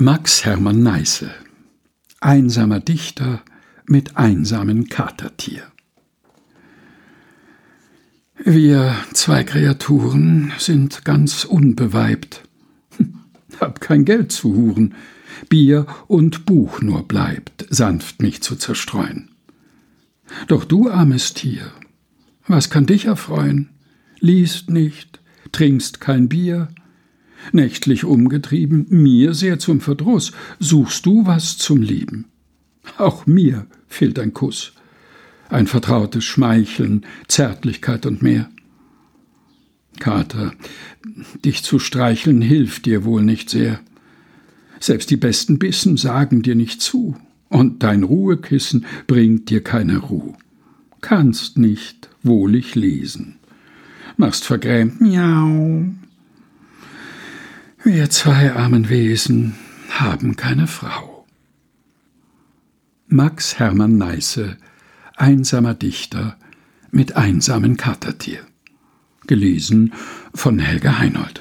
Max Hermann Neiße Einsamer Dichter mit einsamen Katertier Wir zwei Kreaturen sind ganz unbeweibt. Hab kein Geld zu huren, Bier und Buch nur bleibt, sanft mich zu zerstreuen. Doch du, armes Tier, was kann dich erfreuen? Liest nicht, trinkst kein Bier, nächtlich umgetrieben, mir sehr zum Verdruss, suchst du was zum Lieben. Auch mir fehlt ein Kuss, ein vertrautes Schmeicheln, Zärtlichkeit und mehr. Kater, dich zu streicheln hilft dir wohl nicht sehr. Selbst die besten Bissen sagen dir nicht zu, und dein Ruhekissen bringt dir keine Ruh. Kannst nicht wohlig lesen. Machst vergrämt Miau, wir zwei armen Wesen haben keine Frau. Max Hermann Neiße, einsamer Dichter mit einsamen Katertier. Gelesen von Helga Heinold.